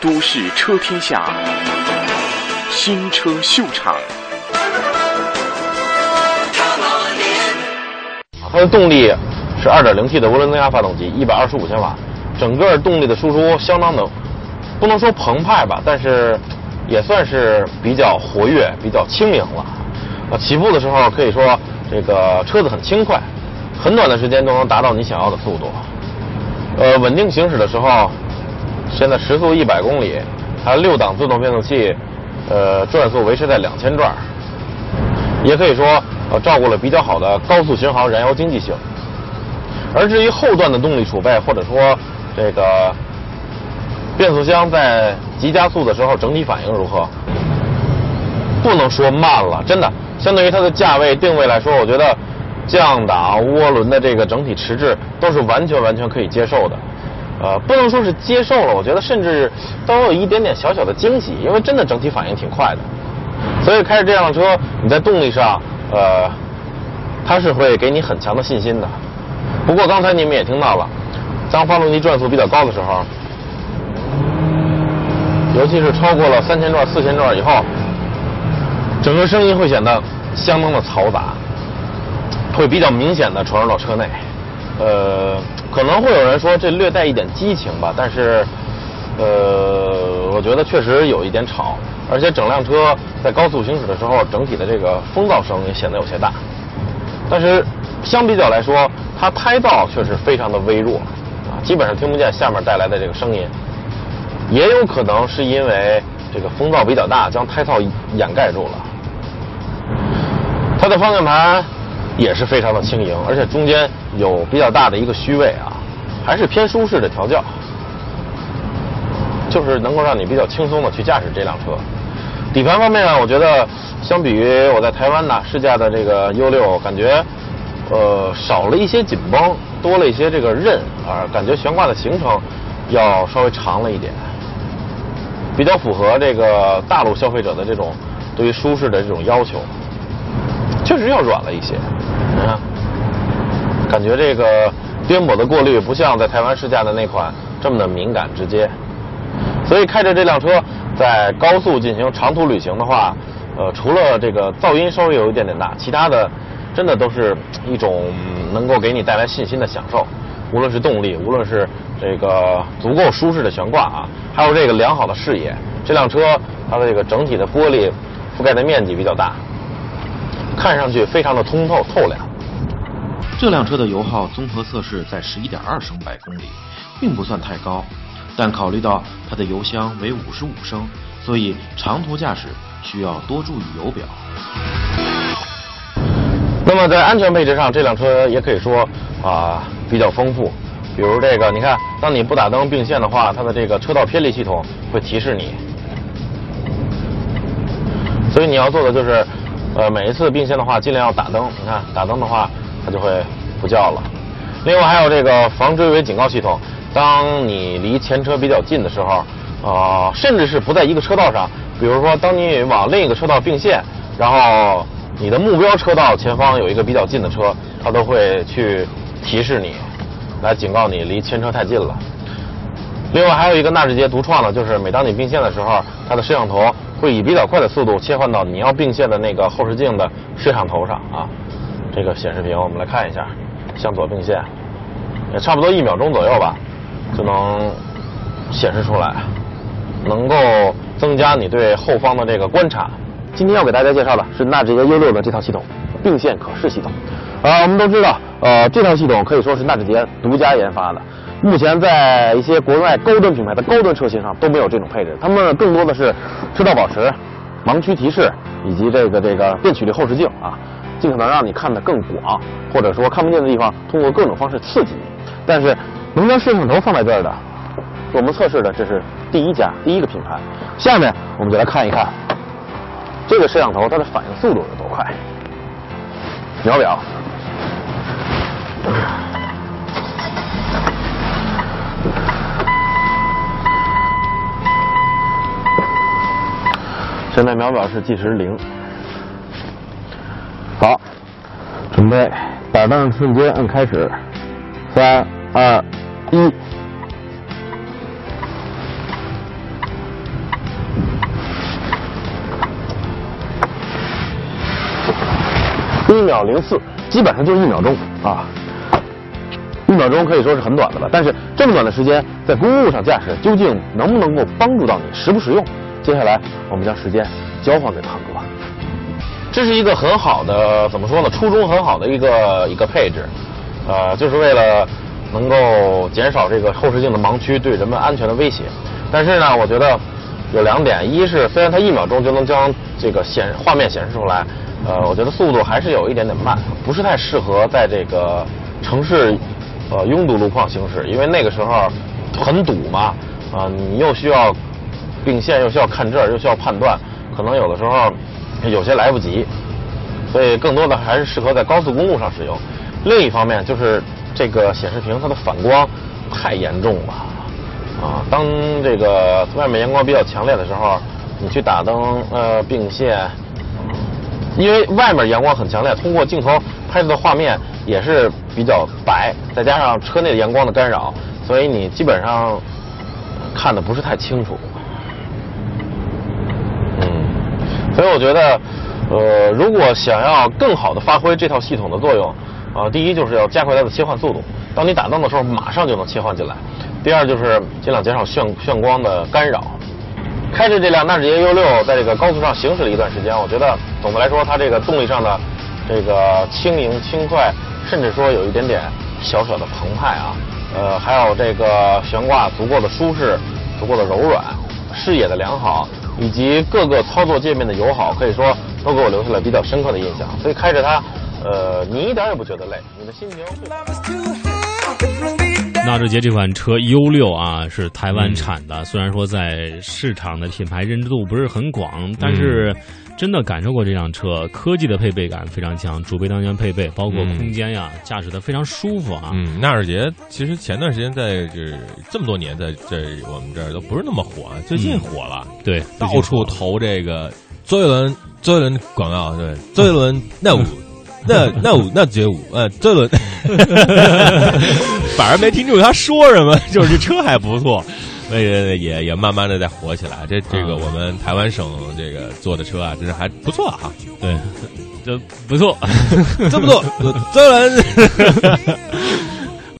都市车天下新车秀场。它的动力是 2.0T 的涡轮增压发动机，125千瓦，整个动力的输出相当的，不能说澎湃吧，但是也算是比较活跃、比较轻盈了。啊，起步的时候可以说这个车子很轻快，很短的时间都能达到你想要的速度。呃，稳定行驶的时候，现在时速100公里，它六档自动变速器，呃，转速维持在2000转，也可以说呃照顾了比较好的高速巡航燃油经济性。而至于后段的动力储备，或者说这个变速箱在急加速的时候整体反应如何，不能说慢了，真的，相对于它的价位定位来说，我觉得降档、涡轮的这个整体迟滞都是完全完全可以接受的。呃，不能说是接受了，我觉得甚至都有一点点小小的惊喜，因为真的整体反应挺快的。所以开着这辆车，你在动力上，呃，它是会给你很强的信心的。不过刚才你们也听到了，当发动机转速比较高的时候，尤其是超过了三千转、四千转以后，整个声音会显得相当的嘈杂，会比较明显的传入到车内。呃，可能会有人说这略带一点激情吧，但是，呃，我觉得确实有一点吵，而且整辆车在高速行驶的时候，整体的这个风噪声也显得有些大。但是相比较来说，它胎噪却是非常的微弱，啊，基本上听不见下面带来的这个声音。也有可能是因为这个风噪比较大，将胎噪掩盖住了。它的方向盘也是非常的轻盈，而且中间有比较大的一个虚位啊，还是偏舒适的调教，就是能够让你比较轻松的去驾驶这辆车。底盘方面呢，我觉得相比于我在台湾呢试驾的这个 U6，感觉呃少了一些紧绷，多了一些这个刃啊，感觉悬挂的行程要稍微长了一点。比较符合这个大陆消费者的这种对于舒适的这种要求，确实要软了一些。你看，感觉这个颠簸的过滤不像在台湾试驾的那款这么的敏感直接。所以开着这辆车在高速进行长途旅行的话，呃，除了这个噪音稍微有一点点大，其他的真的都是一种能够给你带来信心的享受。无论是动力，无论是这个足够舒适的悬挂啊，还有这个良好的视野，这辆车它的这个整体的玻璃覆盖的面积比较大，看上去非常的通透透亮。这辆车的油耗综合测试在十一点二升百公里，并不算太高，但考虑到它的油箱为五十五升，所以长途驾驶需要多注意油表。那么在安全配置上，这辆车也可以说啊比较丰富。比如这个，你看，当你不打灯并线的话，它的这个车道偏离系统会提示你。所以你要做的就是，呃，每一次并线的话，尽量要打灯。你看，打灯的话，它就会不叫了。另外还有这个防追尾警告系统，当你离前车比较近的时候，呃，甚至是不在一个车道上，比如说当你往另一个车道并线，然后。你的目标车道前方有一个比较近的车，它都会去提示你，来警告你离前车太近了。另外还有一个纳智捷独创的，就是每当你并线的时候，它的摄像头会以比较快的速度切换到你要并线的那个后视镜的摄像头上啊。这个显示屏我们来看一下，向左并线，也差不多一秒钟左右吧，就能显示出来，能够增加你对后方的这个观察。今天要给大家介绍的是纳智捷 U6 的这套系统，并线可视系统。啊，我们都知道，呃，这套系统可以说是纳智捷独家研发的，目前在一些国外高端品牌的高端车型上都没有这种配置。他们更多的是车道保持、盲区提示以及这个这个变曲率后视镜啊，尽可能让你看得更广，或者说看不见的地方通过各种方式刺激你。但是能将摄像头放在这儿的，我们测试的这是第一家第一个品牌。下面我们就来看一看。这个摄像头它的反应速度有多快？秒表，现在秒表是计时零，好，准备，摆动瞬间按开始，三二一，一秒零四，基本上就是一秒钟啊，一秒钟可以说是很短的了，但是这么短的时间在公路上驾驶，究竟能不能够帮助到你，实不实用？接下来我们将时间交还给胖哥。这是一个很好的，怎么说呢？初衷很好的一个一个配置，呃，就是为了能够减少这个后视镜的盲区对人们安全的威胁。但是呢，我觉得有两点，一是虽然它一秒钟就能将这个显画面显示出来，呃，我觉得速度还是有一点点慢，不是太适合在这个城市呃拥堵路况行驶，因为那个时候很堵嘛，啊、你又需要并线，又需要看这儿，又需要判断，可能有的时候有些来不及，所以更多的还是适合在高速公路上使用。另一方面就是这个显示屏它的反光太严重了。啊，当这个外面阳光比较强烈的时候，你去打灯呃并线，因为外面阳光很强烈，通过镜头拍摄的画面也是比较白，再加上车内的阳光的干扰，所以你基本上看的不是太清楚。嗯，所以我觉得，呃，如果想要更好的发挥这套系统的作用，啊、第一就是要加快它的切换速度，当你打灯的时候，马上就能切换进来。第二就是尽量减少眩眩光的干扰。开着这辆纳智捷 U6 在这个高速上行驶了一段时间，我觉得总的来说它这个动力上的这个轻盈轻快，甚至说有一点点小小的澎湃啊。呃，还有这个悬挂足够的舒适，足够的柔软，视野的良好，以及各个操作界面的友好，可以说都给我留下了比较深刻的印象。所以开着它，呃，你一点也不觉得累，你的心情。纳智捷这款车 U 六啊是台湾产的，虽然说在市场的品牌认知度不是很广，但是真的感受过这辆车，科技的配备感非常强，主被单元配备，包括空间呀，驾驶的非常舒服啊。嗯，纳智捷其实前段时间在这这么多年在这我们这儿都不是那么火，最近火了，对，到处投这个周杰伦周杰伦广告，对，周杰伦那舞。那那舞那街舞，呃，周杰伦，反而没听出他说什么，就是这车还不错，那个也也慢慢的在火起来。这这个我们台湾省这个做的车啊，真是还不错哈。对，这不错，真不错，周杰伦。